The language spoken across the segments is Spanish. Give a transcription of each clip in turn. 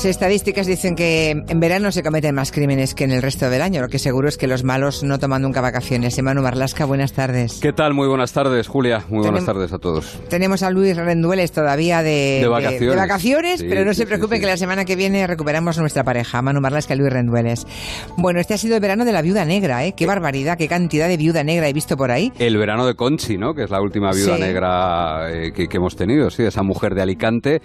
Las estadísticas dicen que en verano se cometen más crímenes que en el resto del año, lo que seguro es que los malos no toman nunca vacaciones. Emanu Marlasca, buenas tardes. ¿Qué tal? Muy buenas tardes, Julia. Muy buenas tardes a todos. Tenemos a Luis Rendueles todavía de, vacaciones, pero no se preocupe que la semana que viene recuperamos nuestra pareja, Manu Marlasca y Luis Rendueles. Bueno, este ha sido el verano de la viuda negra, ¿eh? Qué barbaridad, qué cantidad de viuda negra he visto por ahí. El verano de Conchi, ¿no? Que es la última viuda negra eh, que, que hemos tenido, sí, esa mujer de Alicante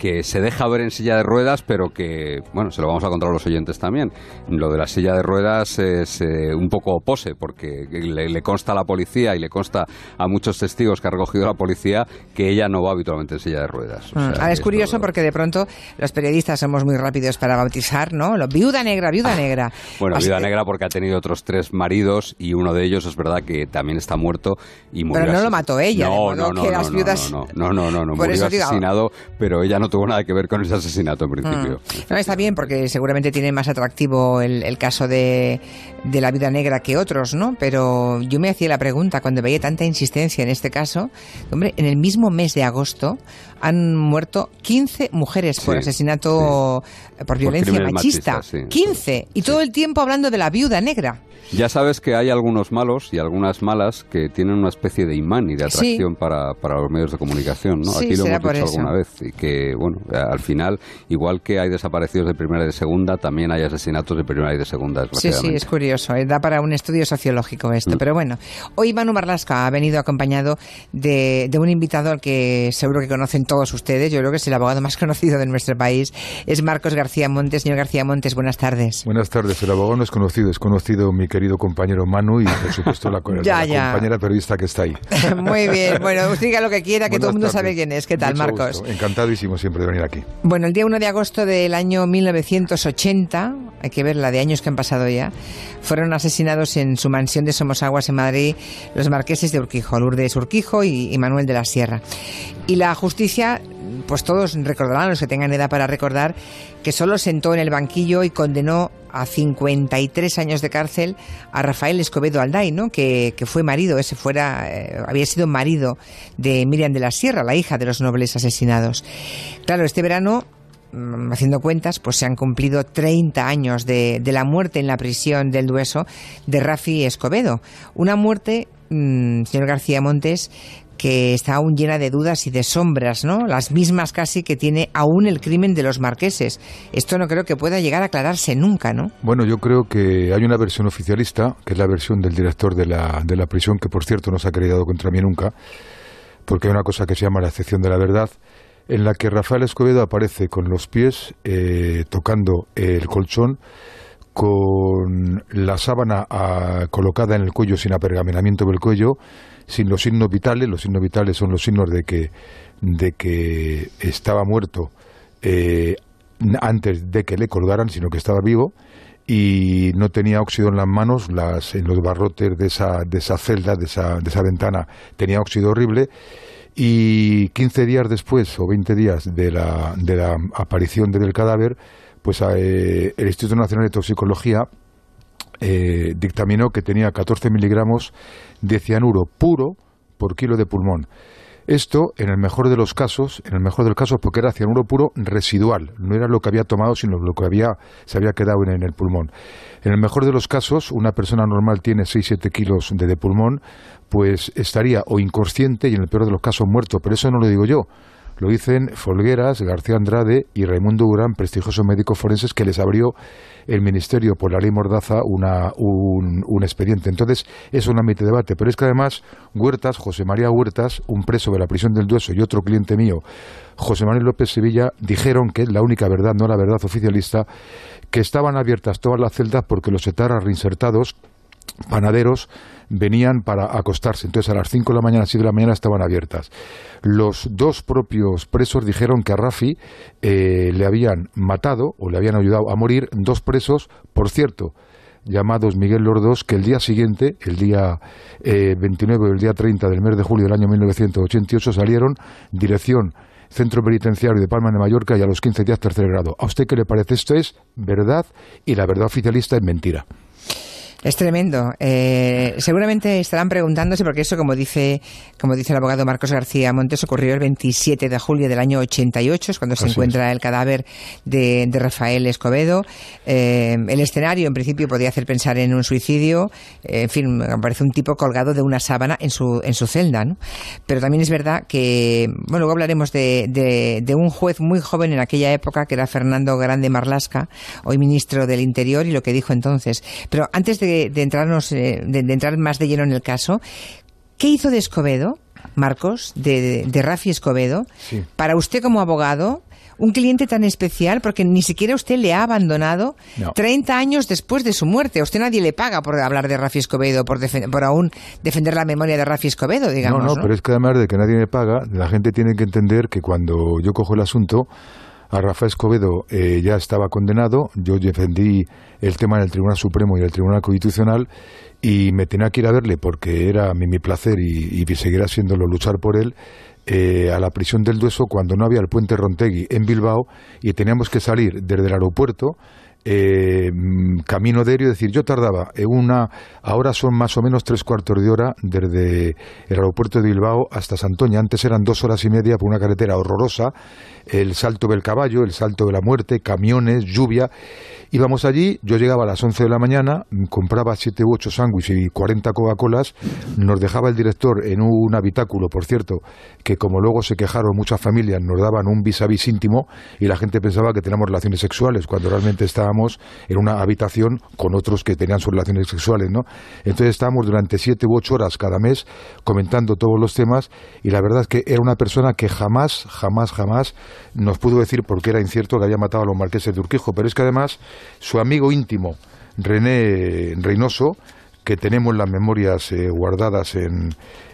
que se deja ver en silla de ruedas, pero que, bueno, se lo vamos a contar a los oyentes también. Lo de la silla de ruedas es eh, un poco pose, porque le, le, consta a la policía y le consta a muchos testigos que ha recogido la policía que ella no va habitualmente en silla de ruedas. O mm. sea, Ahora es curioso todo... porque de pronto los periodistas somos muy rápidos para bautizar, ¿no? Lo, viuda negra, viuda ah, negra. Bueno, Así viuda que... negra porque ha tenido otros tres maridos y uno de ellos es verdad que también está muerto y murió. Pero no lo mató ella, no, de modo no, no, que no, las viudas... no, no, no, no, no, no, murió asesinado, digo... pero ella no tuvo nada que ver con ese asesinato en principio. Mm. No, está bien porque seguramente tiene más atractivo el, caso de, de, la vida negra que otros, ¿no? Pero yo me hacía la pregunta cuando veía tanta insistencia en este caso, hombre, en el mismo mes de agosto han muerto 15 mujeres por asesinato por violencia machista. 15 y todo el tiempo hablando de la viuda negra. Ya sabes que hay algunos malos y algunas malas que tienen una especie de imán y de atracción para, para, los medios de comunicación, ¿no? Aquí lo hemos dicho alguna vez y que, bueno, al final, igual que hay desaparecidos de primera y de segunda, también hay asesinatos de primera y de segunda, Sí, sí, es curioso, ¿eh? da para un estudio sociológico esto, mm. pero bueno, hoy Manu Marlasca ha venido acompañado de, de un invitado al que seguro que conocen todos ustedes, yo creo que es el abogado más conocido de nuestro país, es Marcos García Montes. Señor García Montes, buenas tardes. Buenas tardes, el abogado no es conocido, es conocido mi querido compañero Manu y por supuesto la, compañera periodista que está ahí. Muy bien, bueno, diga lo que quiera, que todo el mundo sabe quién es. ¿Qué tal, Marcos? Encantadísimo siempre de venir aquí. Bueno, el día 1 de agosto del año 1980, hay que ver la de años que han pasado ya, fueron asesinados en su mansión de Somosaguas en Madrid los marqueses de Urquijo, Lourdes Urquijo y Manuel de la Sierra. Y la justicia pues todos recordarán, los que tengan edad para recordar, que solo sentó en el banquillo y condenó a 53 años de cárcel a Rafael Escobedo Alday, ¿no? que, fue marido, ese fuera, eh, había sido marido de Miriam de la Sierra, la hija de los nobles asesinados. Claro, este verano mm, haciendo cuentas, pues se han cumplido 30 años de, de, la muerte en la prisión del Dueso de Rafi Escobedo. Una muerte, mm, señor García Montes, que está aún llena de dudas y de sombras, ¿no? Las mismas casi que tiene aún el crimen de los marqueses. Esto no creo que pueda llegar a aclararse nunca, ¿no? Bueno, yo creo que hay una versión oficialista, que es la versión del director de la, de la prisión, que por cierto no se ha acreditado contra mí nunca, porque hay una cosa que se llama la excepción de la verdad, en la que Rafael Escobedo aparece con los pies eh, tocando el colchón, con la sábana ah, colocada en el cuello sin apergaminamiento del cuello, sin los signos vitales. Los signos vitales son los signos de que, de que estaba muerto eh, antes de que le colgaran, sino que estaba vivo y no tenía óxido en las manos, las, en los barrotes de esa, de esa celda, de esa, de esa ventana, tenía óxido horrible. Y 15 días después, o 20 días de la, de la aparición del cadáver, pues eh, el Instituto Nacional de Toxicología eh, dictaminó que tenía 14 miligramos de cianuro puro por kilo de pulmón. Esto, en el mejor de los casos, en el mejor de los casos, porque era cianuro puro residual, no era lo que había tomado, sino lo que había, se había quedado en, el pulmón. En el mejor de los casos, una persona normal tiene 6-7 kilos de, de pulmón, pues estaría o inconsciente y en el peor de los casos muerto, pero eso no lo digo yo. Lo dicen Folgueras, García Andrade y Raimundo Urán, prestigiosos médicos forenses que les abrió el Ministerio por la ley Mordaza una, un, un, expediente. Entonces, es un ámbito de debate. Pero es que además, Huertas, José María Huertas, un preso de la prisión del Dueso y otro cliente mío, José Manuel López Sevilla, dijeron que la única verdad, no la verdad oficialista, que estaban abiertas todas las celdas porque los etarras reinsertados panaderos venían para acostarse. Entonces a las 5 de la mañana, 6 de la mañana estaban abiertas. Los dos propios presos dijeron que a Rafi eh, le habían matado o le habían ayudado a morir dos presos, por cierto, llamados Miguel Lordos, que el día siguiente, el día 29 o el día 30 del mes de julio del año 1988, salieron dirección Centro Penitenciario de Palma de Mallorca y a los 15 días tercer grado. ¿A usted qué le parece? Esto es verdad y la verdad oficialista es mentira. Es tremendo. Eh, seguramente estarán preguntándose, porque eso, como dice, como dice el abogado Marcos García Montes, ocurrió el 27 de julio del año 88, es cuando se encuentra el cadáver de, Rafael Escobedo. Eh, el escenario, en principio, podía hacer pensar en un suicidio. en fin, me parece un tipo colgado de una sábana en su, en su celda. ¿no? Pero también es verdad que, bueno, luego hablaremos de, de, un juez muy joven en aquella época, que era Fernando Grande Marlasca, hoy ministro del Interior, y lo que dijo entonces. Pero antes de de, entrarnos, eh, de, entrar más de lleno en el caso, ¿qué hizo de Escobedo, Marcos, de, de Rafi Escobedo, para usted como abogado? un cliente tan especial porque ni siquiera usted le ha abandonado 30 años después de su muerte. A usted nadie le paga por hablar de Rafi Escobedo, por, por aún defender la memoria de Rafi Escobedo, digamos. No, no, pero es que además de que nadie me paga, la gente tiene que entender que cuando yo cojo el asunto, a Rafael Escobedo eh, ya estaba condenado, yo defendí el tema en el Tribunal Supremo y el Tribunal Constitucional y me tenía que ir a verle porque era mi, mi placer y, y seguirá siéndolo luchar por él. Eh, a la prisión del Dueso cuando no había el puente Rontegui en Bilbao y teníamos que salir desde el aeropuerto eh, camino de es decir, yo tardaba una, ahora son más o menos tres cuartos de hora desde el aeropuerto de Bilbao hasta Santoña, antes eran dos horas y media por una carretera horrorosa, el salto del caballo, el salto de la muerte, camiones, lluvia, íbamos allí, yo llegaba a las 11 de la mañana, compraba siete u ocho sándwiches y 40 Coca-Colas, nos dejaba el director en un habitáculo, por cierto, que como luego se quejaron muchas familias, nos daban un vis a vis íntimo y la gente pensaba que teníamos relaciones sexuales, cuando realmente en una habitación con otros que tenían sus relaciones sexuales, ¿no? Entonces estábamos durante siete u ocho horas cada mes comentando todos los temas y la verdad es que era una persona que jamás, jamás, jamás nos pudo decir por qué era incierto que había matado a los marqueses de Urquijo, pero es que además su amigo íntimo, René Reynoso, que tenemos las memorias eh, guardadas en,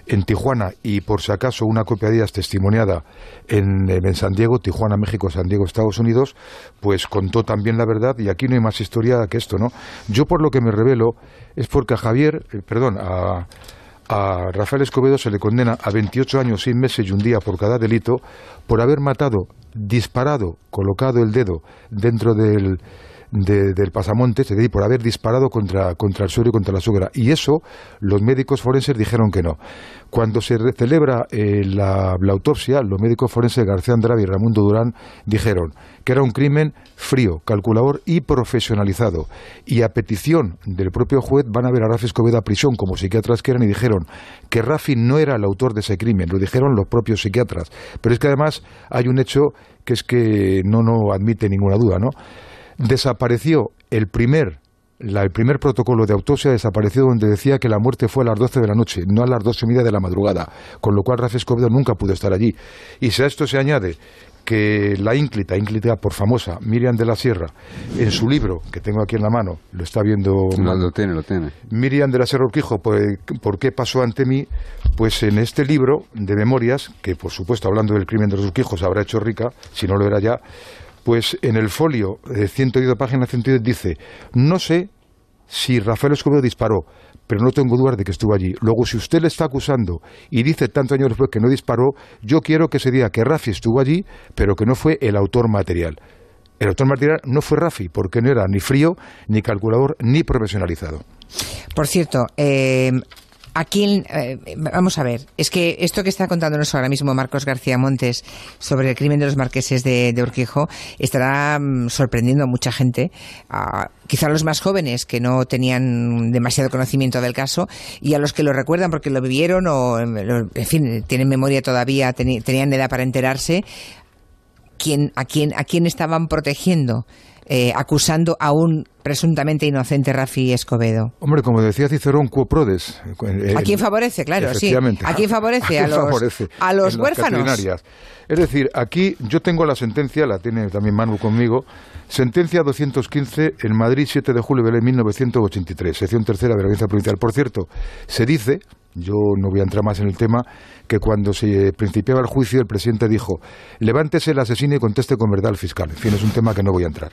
en Tijuana y por si acaso una copia de ellas testimoniada en, en, San Diego, Tijuana, México, San Diego, Estados Unidos, pues contó también la verdad y aquí no hay más historia que esto, ¿no? Yo por lo que me revelo es porque a Javier, eh, perdón, a, a Rafael Escobedo se le condena a 28 años, 6 meses y un día por cada delito por haber matado, disparado, colocado el dedo dentro del del pasamontes, es decir, por haber disparado contra, contra el suelo y contra la suegra. Y eso los médicos forenses dijeron que no. Cuando se celebra eh, la, autopsia, los médicos forenses García Andrade y Ramundo Durán dijeron que era un crimen frío, calculador y profesionalizado. Y a petición del propio juez van a ver a Rafi Escobedo a prisión como psiquiatras que eran y dijeron que Rafi no era el autor de ese crimen, lo dijeron los propios psiquiatras. Pero es que además hay un hecho que es que no, no admite ninguna duda, ¿no? Desapareció el primer el primer protocolo de autopsia desapareció donde decía que la muerte fue a las 12 de la noche, no a las doce y media de la madrugada, con lo cual Rafael Escobedo nunca pudo estar allí. Y si a esto se añade que la ínclita, ínclita por famosa, Miriam de la Sierra, en su libro, que tengo aquí en la mano, lo está viendo... lo tiene, lo tiene. Miriam de la Sierra Urquijo, pues, ¿por qué pasó ante mí? Pues en este libro de memorias, que por supuesto hablando del crimen de los Urquijos habrá hecho rica, si no lo era ya, pues en el folio de 110 páginas 110 dice, no sé si Rafael Escobedo disparó, pero no tengo dudas de que estuvo allí. Luego, si usted le está acusando y dice tantos años después que no disparó, yo quiero que se diga que Rafi estuvo allí, pero que no fue el autor material. El autor material no fue Rafi, porque no era ni frío, ni calculador, ni profesionalizado. Por cierto, eh, Aquí, eh, vamos a ver, es que esto que está contándonos ahora mismo Marcos García Montes sobre el crimen de los marqueses de, Urquijo estará mm, sorprendiendo a mucha gente, a, quizá a los más jóvenes que no tenían demasiado conocimiento del caso y a los que lo recuerdan porque lo vivieron o, en fin, tienen memoria todavía, tenían edad para enterarse, ¿quién, a, quién, ¿a quién estaban protegiendo? Eh, acusando a un presuntamente inocente Rafi Escobedo. Hombre, como decía Cicerón, quo prodes. ¿A quién favorece? Claro, sí. ¿A quién favorece? ¿A, los, a los huérfanos. Es decir, aquí yo tengo la sentencia, la tiene también Manu conmigo, sentencia 215 en Madrid, 7 de julio de 1983, sección tercera de la Audiencia Provincial. Por cierto, se dice, yo no voy a entrar más en el tema, que cuando se principiaba el juicio el presidente dijo, levántese el asesino y conteste con verdad al fiscal. En fin, es un tema que no voy a entrar.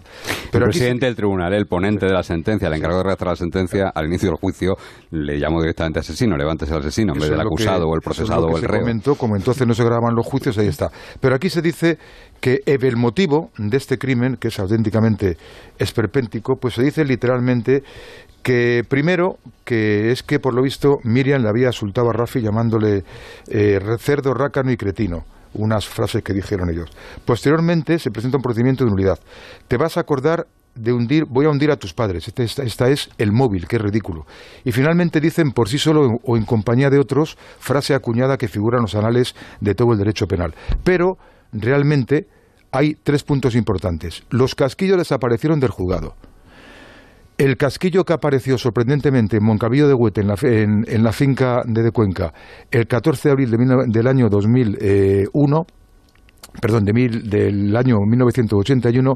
Pero el presidente del tribunal, el ponente de la sentencia, el encargado de redactar la sentencia, al inicio del juicio le llamó directamente asesino, levántese el asesino, en vez del acusado o el procesado o el reo. Comentó, como entonces no se grababan los juicios, ahí está. Pero aquí se dice que el motivo de este crimen, que es auténticamente esperpéntico, pues se dice literalmente Que primero, que es que por lo visto Miriam le había insultado a Rafi llamándole eh, cerdo, rácano y cretino unas frases que dijeron ellos. Posteriormente se presenta un procedimiento de nulidad. Te vas a acordar de hundir, voy a hundir a tus padres. Este, esta, es el móvil, que es ridículo. Y finalmente dicen por sí solo o en compañía de otros, frase acuñada que figura en los anales de todo el derecho penal. Pero realmente hay tres puntos importantes. Los casquillos desaparecieron del juzgado. El casquillo que apareció sorprendentemente en Moncavillo de Huete, en la, en, la finca de, de Cuenca, el 14 de abril del año 2001, perdón, de mil, del año 1981,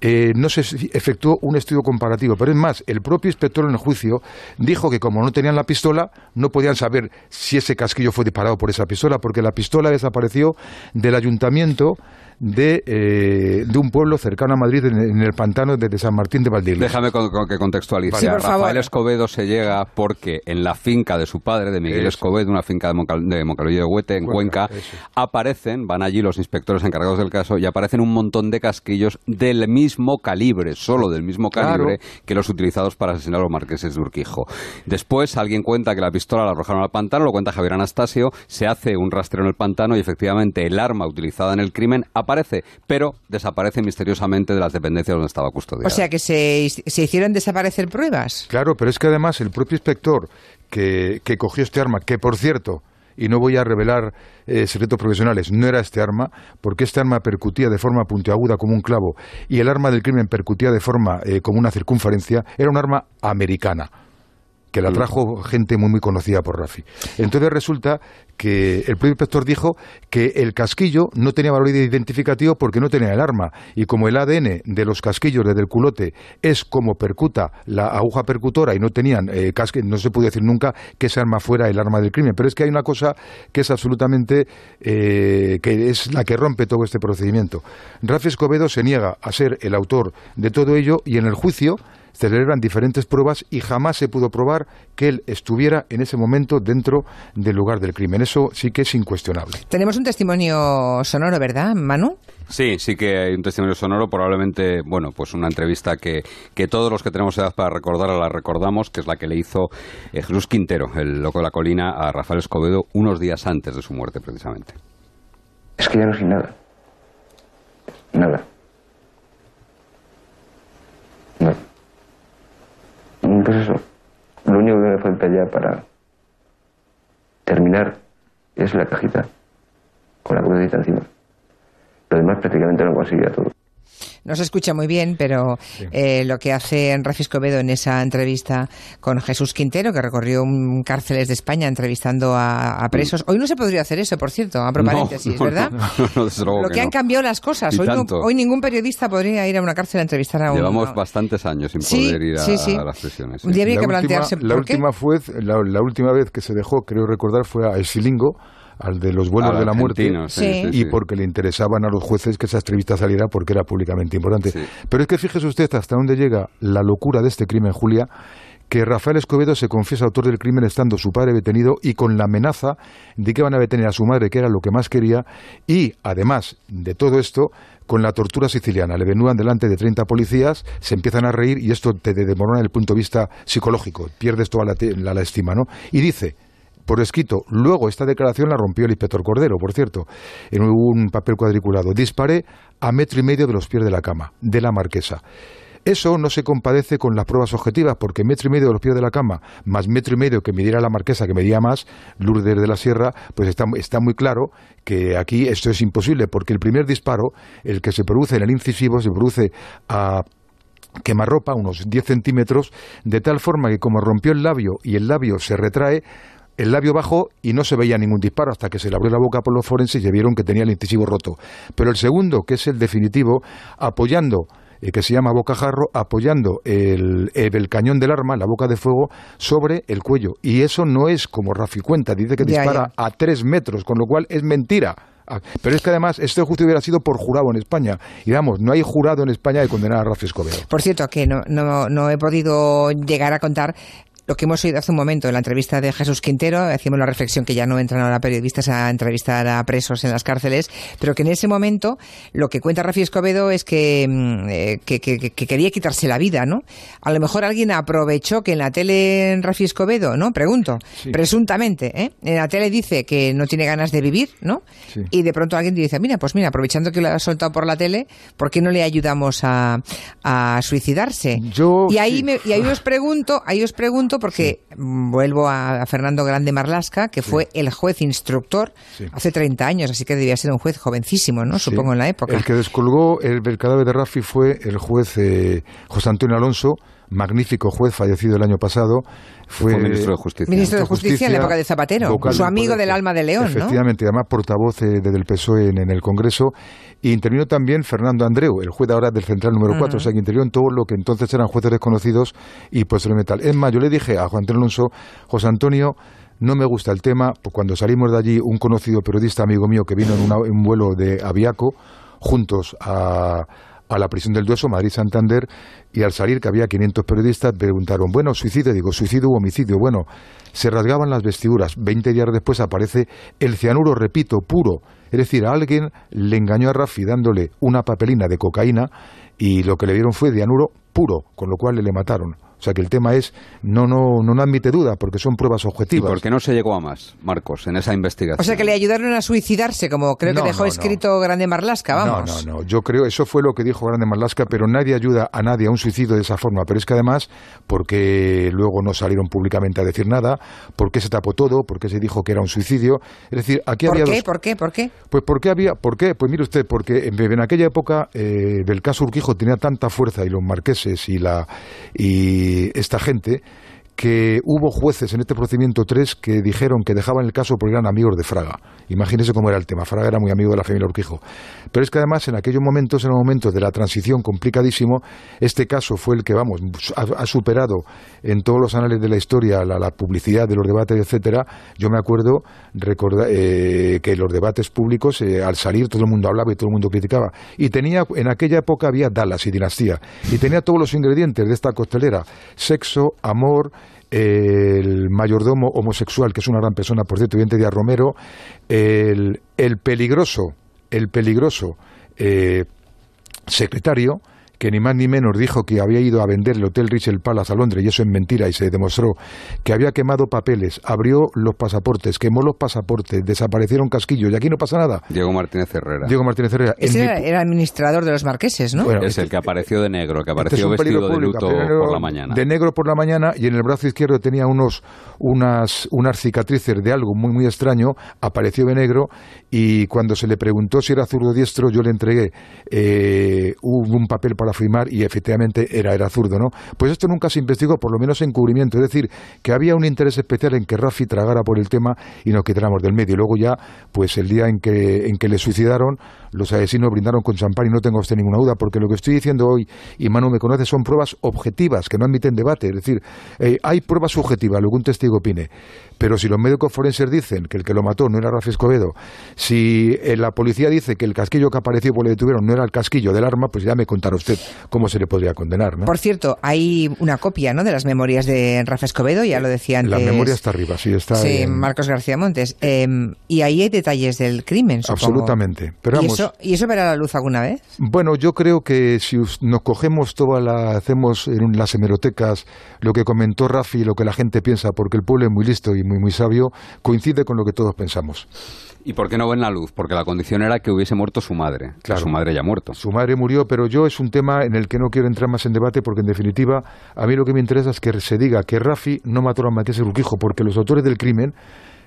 eh, no se efectuó un estudio comparativo. Pero es más, el propio inspector en el juicio dijo que como no tenían la pistola, no podían saber si ese casquillo fue disparado por esa pistola, porque la pistola desapareció del ayuntamiento de, eh, de un pueblo cercano a Madrid, en, el pantano de, San Martín de Valdivielso. Déjame que contextualice. Rafael Escobedo se llega porque en la finca de su padre, de Miguel Escobedo, una finca de, Moncal, de de Huete, en Cuenca, aparecen, van allí los inspectores encargados del caso y aparecen un montón de casquillos del mismo calibre, solo del mismo calibre que los utilizados para asesinar a los marqueses de Urquijo. Después alguien cuenta que la pistola la arrojaron al pantano, lo cuenta Javier Anastasio, se hace un rastreo en el pantano y efectivamente el arma utilizada en el crimen aparece aparece, pero desaparece misteriosamente de las dependencias donde estaba custodiado. O sea que se, hicieron desaparecer pruebas. Claro, pero es que además el propio inspector que, cogió este arma, que por cierto, y no voy a revelar eh, secretos profesionales, no era este arma, porque este arma percutía de forma puntiaguda como un clavo y el arma del crimen percutía de forma eh, como una circunferencia, era un arma americana que la mm. trajo gente muy muy conocida por Rafi. Entonces resulta que el propio inspector dijo que el casquillo no tenía valor identificativo porque no tenía el arma y como el ADN de los casquillos desde el culote es como percuta la aguja percutora y no tenían eh, casque, no se pudo decir nunca que ese arma fuera el arma del crimen. Pero es que hay una cosa que es absolutamente eh, que es la que rompe todo este procedimiento. Rafi Escobedo se niega a ser el autor de todo ello y en el juicio celebran diferentes pruebas y jamás se pudo probar que él estuviera en ese momento dentro del lugar del crimen. Eso sí que es incuestionable. Tenemos un testimonio sonoro, ¿verdad, Manu? Sí, sí que hay un testimonio sonoro, probablemente, bueno, pues una entrevista que, que todos los que tenemos edad para recordarla la recordamos, que es la que le hizo eh, Jesús Quintero, el loco de la colina, a Rafael Escobedo unos días antes de su muerte, precisamente. Es que ya no sé nada. Nada. Pues eso, lo único que me falta ya para terminar es la cajita con la crucecita encima. Lo demás prácticamente lo conseguía todo. No se escucha muy bien, pero eh, lo que hace Rafi Escobedo en esa entrevista con Jesús Quintero, que recorrió un cárceles de España entrevistando a, presos. Hoy no se podría hacer eso, por cierto, abro paréntesis, ¿verdad? lo que, han cambiado las cosas. Hoy, ningún periodista podría ir a una cárcel a entrevistar a un... Llevamos bastantes años sin poder ir a, las prisiones. Un día había que plantearse la última, Fue, la, última vez que se dejó, creo recordar, fue a El Silingo, al de los vuelos de la muerte y porque le interesaban a los jueces que esa entrevista saliera porque era públicamente importante. Pero es que fíjese usted hasta dónde llega la locura de este crimen, Julia, que Rafael Escobedo se confiesa autor del crimen estando su padre detenido y con la amenaza de que van a detener a su madre, que era lo que más quería, y además de todo esto, con la tortura siciliana. Le venúan delante de 30 policías, se empiezan a reír y esto te demorona desde el punto de vista psicológico, pierdes toda la, la, la estima, ¿no? Y dice, por escrito. Luego, esta declaración la rompió el inspector Cordero, por cierto, en un papel cuadriculado. Disparé a metro y medio de los pies de la cama, de la marquesa. Eso no se compadece con las pruebas objetivas, porque metro y medio de los pies de la cama, más metro y medio que midiera la marquesa, que medía más, Lourdes de la Sierra, pues está, muy claro que aquí esto es imposible, porque el primer disparo, el que se produce en el incisivo, se produce a quemarropa, unos 10 centímetros, de tal forma que como rompió el labio y el labio se retrae, el labio bajó y no se veía ningún disparo hasta que se le abrió la boca por los forenses y vieron que tenía el incisivo roto. Pero el segundo, que es el definitivo, apoyando eh, que se llama bocajarro, apoyando el, el, cañón del arma, la boca de fuego, sobre el cuello. Y eso no es como Rafi cuenta, dice que dispara a tres metros, con lo cual es mentira. Ah, pero es que además este juicio hubiera sido por jurado en España. Y vamos, no hay jurado en España de condenar a Rafi Escobedo. Por cierto, que no, no, no he podido llegar a contar lo que hemos oído hace un momento en la entrevista de Jesús Quintero, hacíamos la reflexión que ya no entran ahora periodistas a entrevistar a presos en las cárceles, pero que en ese momento lo que cuenta Rafi Escobedo es que, mm, eh, que, quería quitarse la vida, ¿no? A lo mejor alguien aprovechó que en la tele en Rafi Escobedo, ¿no? Pregunto, presuntamente, ¿eh? En la tele dice que no tiene ganas de vivir, ¿no? Y de pronto alguien dice, mira, pues mira, aprovechando que lo ha soltado por la tele, ¿por qué no le ayudamos a, suicidarse? y ahí y ahí os pregunto, ahí os pregunto porque vuelvo a, Fernando Grande Marlasca, que fue el juez instructor hace 30 años, así que debía ser un juez jovencísimo, ¿no? Supongo en la época. El que descolgó el, cadáver de Rafi fue el juez eh, José Antonio Alonso, magnífico juez fallecido el año pasado. Fue, ministro de Justicia. Ministro de Justicia, en la época de Zapatero, su amigo del alma de León, Efectivamente, además portavoz eh, del PSOE en, el Congreso. Y intervino también Fernando Andreu, el juez ahora del Central número 4, o sea que intervino en todo lo que entonces eran jueces desconocidos y el metal. Es más, yo le dije a Juan Antonio Alonso, José Antonio, no me gusta el tema, pues cuando salimos de allí, un conocido periodista amigo mío que vino en, un vuelo de Aviaco, juntos a, a la prisión del Dueso, Madrid-Santander, y al salir, que había 500 periodistas, preguntaron, bueno, suicidio, digo, suicidio u homicidio. Bueno, se rasgaban las vestiduras. Veinte días después aparece el cianuro, repito, puro. Es decir, alguien le engañó a Rafi dándole una papelina de cocaína y lo que le dieron fue cianuro puro, con lo cual le mataron. O sea que el tema es, no, no, no admite duda, porque son pruebas objetivas. ¿Y por qué no se llegó a más, Marcos, en esa investigación? O sea que le ayudaron a suicidarse, como creo que dejó escrito Grande Marlasca, vamos. No, no, no, yo creo, eso fue lo que dijo Grande Marlasca, pero nadie ayuda a nadie a un suicidio de esa forma. Pero es que además, porque luego no salieron públicamente a decir nada, porque se tapó todo, porque se dijo que era un suicidio. Es decir, aquí ¿Por había. Qué? ¿Por qué? ¿Por qué? Pues porque había, ¿por qué? Pues mire usted, porque en, aquella época eh, del caso Urquijo tenía tanta fuerza y los marqueses y la y esta gente que hubo jueces en este procedimiento tres que dijeron que dejaban el caso porque eran amigos de Fraga. Imagínese cómo era el tema. Fraga era muy amigo de la familia Urquijo. Pero es que además en aquellos momentos, en los momentos de la transición complicadísimo, este caso fue el que, vamos, ha, superado en todos los anales de la historia la, publicidad de los debates, etcétera. Yo me acuerdo recordar, eh, que los debates públicos, eh, al salir, todo el mundo hablaba y todo el mundo criticaba. Y tenía, en aquella época había Dallas y dinastía. Y tenía todos los ingredientes de esta costelera. Sexo, amor, el mayordomo homosexual, que es una gran persona, por cierto, evidente de Romero, el, el peligroso, el peligroso eh, secretario, que ni más ni menos dijo que había ido a vender el Hotel Richel Palace a Londres, y eso es mentira, y se demostró que había quemado papeles, abrió los pasaportes, quemó los pasaportes, desaparecieron casquillos, y aquí no pasa nada. Diego Martínez Herrera. Diego Martínez Herrera. Ese era, administrador de los marqueses, ¿no? es el que apareció de negro, que este apareció vestido de luto por la mañana. De negro por la mañana, y en el brazo izquierdo tenía unos, unas, unas cicatrices de algo muy, muy extraño, apareció de negro, y cuando se le preguntó si era zurdo diestro, yo le entregué eh, un papel para firmar y efectivamente era, era zurdo, ¿no? Pues esto nunca se investigó, por lo menos en cubrimiento, es decir, que había un interés especial en que Rafi tragara por el tema y nos quitáramos del medio. Luego ya, pues el día en que, en que le suicidaron, los asesinos brindaron con champán y no tengo usted ninguna duda, porque lo que estoy diciendo hoy, y Manu me conoce, son pruebas objetivas que no admiten debate. Es decir, eh, hay pruebas subjetivas, lo que un testigo opine. Pero si los médicos forenses dicen que el que lo mató no era Rafi Escobedo, si eh, la policía dice que el casquillo que apareció por le detuvieron no era el casquillo del arma, pues ya me contará usted cómo se le podría condenar. ¿no? Por cierto, hay una copia ¿no? de las memorias de Rafa Escobedo, ya lo decía antes. La memoria está arriba, sí, está. Sí, Marcos García Montes. Em, y ahí hay detalles del crimen, supongo. Absolutamente. Pero ¿Y, eso, ¿Y eso verá la luz alguna vez? Bueno, yo creo que si nos cogemos toda la. hacemos en las hemerotecas lo que comentó Rafi y lo que la gente piensa, porque el pueblo es muy listo y muy, muy sabio, coincide con lo que todos pensamos. ¿Y por qué no ven la luz? Porque la condición era que hubiese muerto su madre. Claro. Su madre ya muerto. Su madre murió, pero yo es un tema en el que no quiero entrar más en debate porque, en definitiva, a mí lo que me interesa es que se diga que Rafi no mató a Matías Urquijo porque los autores del crimen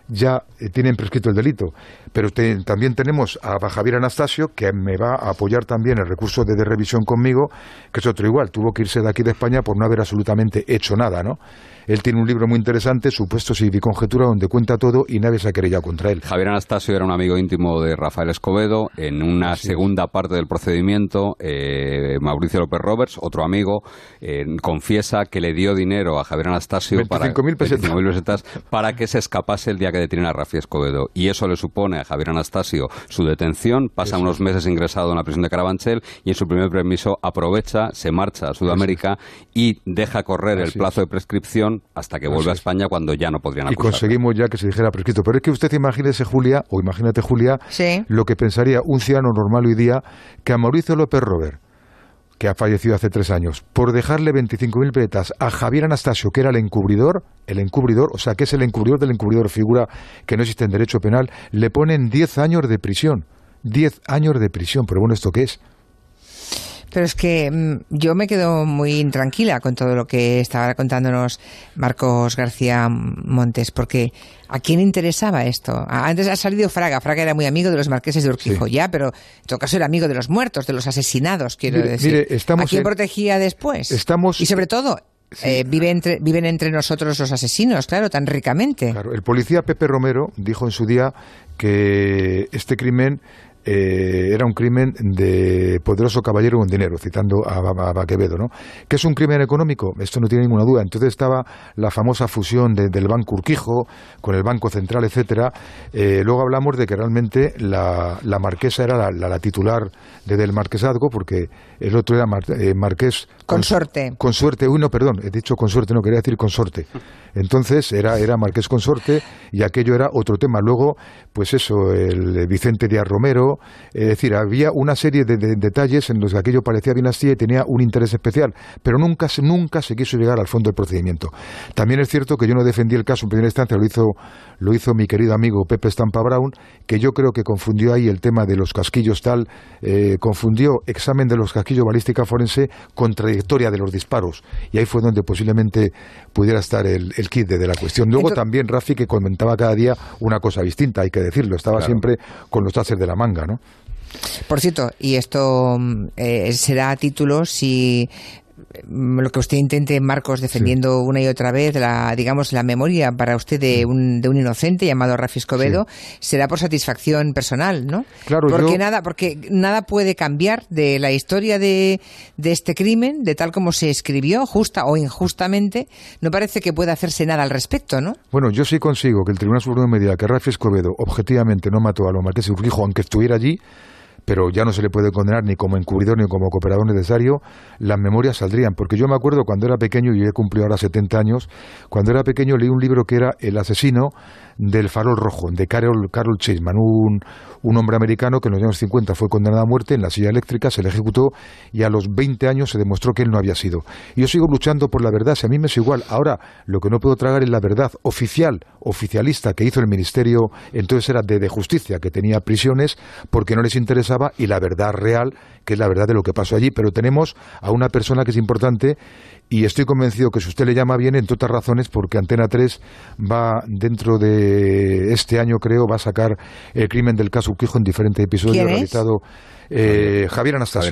ya eh, tienen prescrito el delito. Pero también tenemos a Javier Anastasio, que me va a apoyar también el recurso de, de, revisión conmigo, que es otro igual. Tuvo que irse de aquí de España por no haber absolutamente hecho nada, ¿no? Él tiene un libro muy interesante, Supuestos y Conjetura, donde cuenta todo y nadie se ha querellado contra él. Javier Anastasio era un amigo íntimo de Rafael Escobedo. En una segunda parte del procedimiento, eh, Mauricio López Roberts, otro amigo, eh, confiesa que le dio dinero a Javier Anastasio para, pesetas. para que se escapase el día que detienen a Rafael Escobedo. Y eso le supone a Javier Anastasio su detención, pasa unos meses ingresado en la prisión de Carabanchel y en su primer permiso aprovecha, se marcha a Sudamérica y deja correr el plazo de prescripción hasta que vuelva a España cuando ya no podrían acusarle. Y conseguimos ya que se dijera prescrito. Pero es que usted imagínese, Julia, o imagínate, Julia, lo que pensaría un ciudadano normal hoy día que a Mauricio López Robert que ha fallecido hace tres años, por dejarle 25.000 pesetas a Javier Anastasio, que era el encubridor, el encubridor, o sea, que es el encubridor del encubridor, figura que no existe en derecho penal, le ponen 10 años de prisión. 10 años de prisión, pero bueno, ¿esto qué es? Pero es que mm, yo me quedo muy intranquila con todo lo que estaba contándonos Marcos García Montes, porque ¿a quién interesaba esto? Antes ha salido Fraga. Fraga era muy amigo de los marqueses de Urquijo, ya, pero en todo caso era amigo de los muertos, de los asesinados, quiero decir. ¿A quién protegía después? Estamos, y sobre todo, eh, entre, viven entre nosotros los asesinos, claro, tan ricamente. Claro, el policía Pepe Romero dijo en su día que este crimen eh, era un crimen de poderoso caballero con dinero, citando a, a, ¿no? ¿Qué es un crimen económico? Esto no tiene ninguna duda. Entonces estaba la famosa fusión del Banco Urquijo con el Banco Central, etcétera. Eh, luego hablamos de que realmente la, marquesa era la, titular de, del marquesazgo, porque el otro era eh, marqués... Consorte. Consorte, uy, no, perdón, he dicho consorte, no quería decir consorte. Entonces era, era marqués consorte y aquello era otro tema. Luego, pues eso, el Vicente Díaz Romero, es decir, había una serie de, detalles en los que aquello parecía dinastía y tenía un interés especial, pero nunca, nunca se quiso llegar al fondo del procedimiento. También es cierto que yo no defendí el caso en primera instancia, lo hizo, lo hizo mi querido amigo Pepe Stampa Brown, que yo creo que confundió ahí el tema de los casquillos tal, eh, confundió examen de los casquillos balística forense con trayectoria de los disparos. Y ahí fue donde posiblemente pudiera estar el, kit de, la cuestión. Luego también Rafi que comentaba cada día una cosa distinta, hay que decirlo, estaba siempre con los tases de la manga, ¿no? Por cierto, y esto mm, eh, será a título si lo que usted intente, Marcos, defendiendo una y otra vez la, digamos, la memoria para usted de un, de un inocente llamado Rafi Escobedo, será por satisfacción personal, ¿no? Claro, porque nada, porque nada puede cambiar de la historia de, de este crimen, de tal como se escribió, justa o injustamente, no parece que pueda hacerse nada al respecto, ¿no? Bueno, yo sí consigo que el Tribunal Supremo me diga que Rafi Escobedo objetivamente no mató a los marqueses Urquijo, aunque estuviera allí, pero ya no se le puede condenar ni como encubridor ni como cooperador necesario, las memorias saldrían. Porque yo me acuerdo cuando era pequeño, y he cumplido ahora 70 años, cuando era pequeño leí un libro que era El asesino del farol rojo, de Carol, Carol Chaseman, un, un hombre americano que en los años 50 fue condenado a muerte en la silla eléctrica, se le ejecutó y a los 20 años se demostró que él no había sido. Y yo sigo luchando por la verdad, si a mí me es igual. Ahora, lo que no puedo tragar es la verdad oficial, oficialista que hizo el Ministerio, entonces era de, de Justicia, que tenía prisiones, porque no les y la verdad real, que es la verdad de lo que pasó allí. Pero tenemos a una persona que es importante y estoy convencido que si usted le llama bien, entre otras razones, porque Antena 3 va dentro de este año, creo, va a sacar el crimen del caso Urquijo en diferentes episodios realizado. Eh, Javier Anastasio.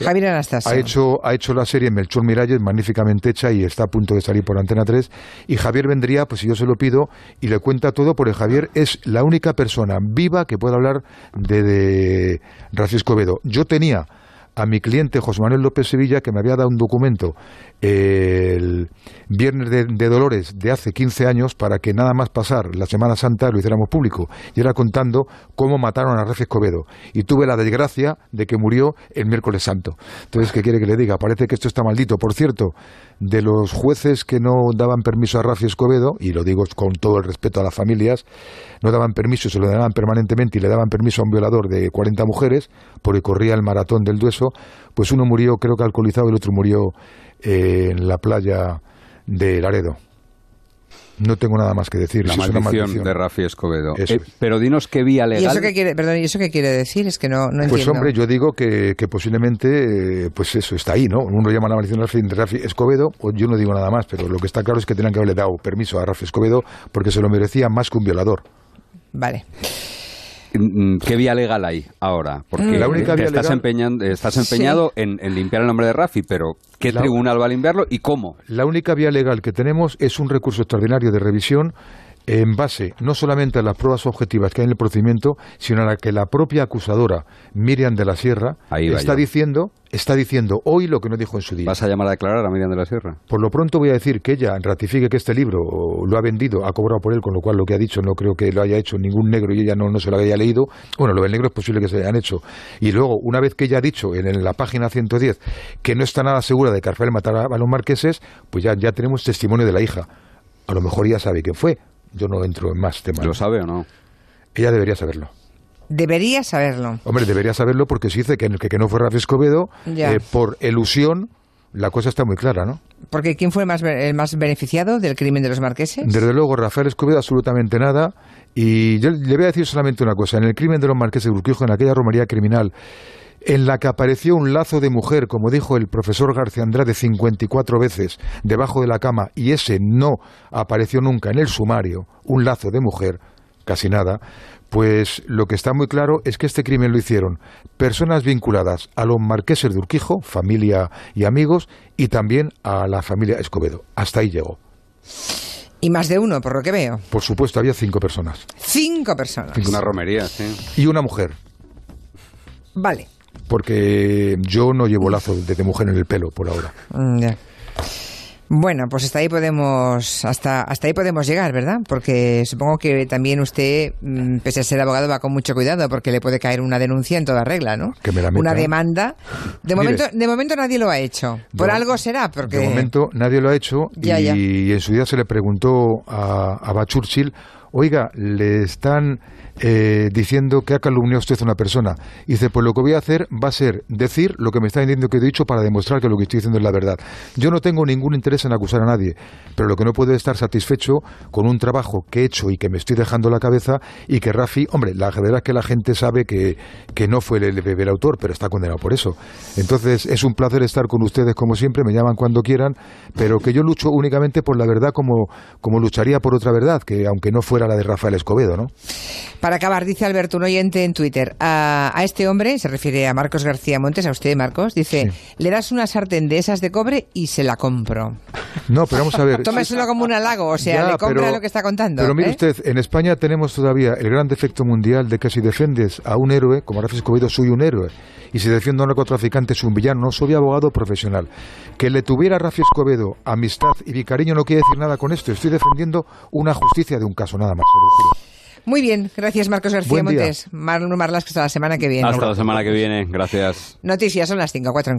Javier Anastasio. Ha hecho, ha hecho la serie Melchor Miralles, magníficamente hecha y está a punto de salir por Antena 3. Y Javier vendría, pues si yo se lo pido, y le cuenta todo, porque Javier es la única persona viva que puede hablar de, de Escobedo. Yo tenía Economía. A mi cliente José Manuel López Sevilla, que me había dado un documento el Viernes de, Dolores de hace 15 años para que nada más pasar la Semana Santa lo hiciéramos público. Y era contando cómo mataron a Rafa Escobedo. Y tuve la desgracia de que murió el miércoles santo. Entonces, ¿qué quiere que le diga? Parece que esto está maldito. Por cierto, de los jueces que no daban permiso a Rafa Escobedo, y lo digo con todo el respeto a las familias, no daban permiso, se lo daban permanentemente y le daban permiso a un violador de 40 mujeres, porque corría el maratón del Dueso, pues uno murió, creo que alcoholizado, y el otro murió eh, en la playa de Laredo. No tengo nada más que decir. La maldición, de Rafi Escobedo. Eh, pero dinos qué vía legal. ¿Y eso qué quiere, perdón, ¿y eso qué quiere decir? Es que no, no Pues hombre, yo digo que, que posiblemente, eh, pues eso está ahí, ¿no? Uno llama la maldición de Rafi Escobedo, o yo no digo nada más, pero lo que está claro es que tenían que haberle dado permiso a Rafi Escobedo porque se lo merecía más que un violador. Vale. Mm, ¿Qué vía legal hay ahora? Porque la única estás, empeñando, estás empeñado en, limpiar el nombre de Rafi, pero ¿qué tribunal va a limpiarlo y cómo? La única vía legal que tenemos es un recurso extraordinario de revisión en base no solamente a las pruebas objetivas que hay en el procedimiento, sino a la que la propia acusadora, Miriam de la Sierra, está diciendo, está diciendo hoy lo que no dijo en su día. ¿Vas a llamar a declarar a Miriam de la Sierra? Por lo pronto voy a decir que ella ratifique que este libro lo ha vendido, ha cobrado por él, con lo cual lo que ha dicho no creo que lo haya hecho ningún negro y ella no, no se lo haya leído. Bueno, lo del negro es posible que se hayan hecho. Y luego, una vez que ella ha dicho en, la página 110 que no está nada segura de que Rafael matara a los marqueses, pues ya, ya tenemos testimonio de la hija. A lo mejor ya sabe quién fue yo no entro en más temas. ¿Lo sabe o no? Ella debería saberlo. Debería saberlo. Hombre, debería saberlo porque si dice que, que, que no fue Rafael Escobedo, eh, por elusión, la cosa está muy clara, ¿no? Porque ¿quién fue el más, el más beneficiado del crimen de los marqueses? Desde luego, Rafael Escobedo absolutamente nada. Y yo le voy a decir solamente una cosa. En el crimen de los marqueses de Urquijo, en aquella romería criminal, en la que apareció un lazo de mujer, como dijo el profesor García Andrade 54 veces, debajo de la cama, y ese no apareció nunca en el sumario, un lazo de mujer, casi nada, pues lo que está muy claro es que este crimen lo hicieron personas vinculadas a los marqueses de Urquijo, familia y amigos, y también a la familia Escobedo. Hasta ahí llegó. Y más de uno, por lo que veo. Por supuesto, había cinco personas. Cinco personas. Una romería, sí. Y una mujer. Vale porque yo no llevo lazo de, mujer en el pelo por ahora. Mm, bueno, pues hasta ahí podemos hasta hasta ahí podemos llegar, ¿verdad? Porque supongo que también usted, mm, pese a ser abogado, va con mucho cuidado porque le puede caer una denuncia en toda regla, ¿no? Que me la Una demanda. De momento, de momento nadie lo ha hecho. Por algo será, porque de momento nadie lo ha hecho y, en su día se le preguntó a, a Churchill, oiga, le están eh, diciendo que ha calumniado usted a una persona. Y dice, pues lo que voy a hacer va a ser decir lo que me está diciendo que he dicho para demostrar que lo que estoy diciendo es la verdad. Yo no tengo ningún interés en acusar a nadie, pero lo que no puedo es estar satisfecho con un trabajo que he hecho y que me estoy dejando la cabeza y que Rafi, hombre, la verdad es que la gente sabe que, que no fue el, el, autor, pero está condenado por eso. Entonces es un placer estar con ustedes como siempre, me llaman cuando quieran, pero que yo lucho únicamente por la verdad como, como lucharía por otra verdad, que aunque no fuera la de Rafael Escobedo, ¿no? Acabar, dice Alberto, un oyente en Twitter, a, este hombre, se refiere a Marcos García Montes, a usted, Marcos, dice, le das una sartén de esas de cobre y se la compro. No, pero vamos a ver. Tómeselo como un halago, o sea, le compra lo que está contando. Pero mire ¿eh? usted, en España tenemos todavía el gran defecto mundial de que si defendes a un héroe, como Rafael Escobedo, soy un héroe, y si defiendo a un narcotraficante, soy un villano, no soy abogado profesional. Que le tuviera a Rafael Escobedo amistad y mi cariño no quiere decir nada con esto, estoy defendiendo una justicia de un caso, nada más, se lo juro. Muy bien, gracias Marcos García Montes. Marlon Marlas, hasta la semana que viene. Hasta la semana que viene, gracias. Noticias son las 5, 4 en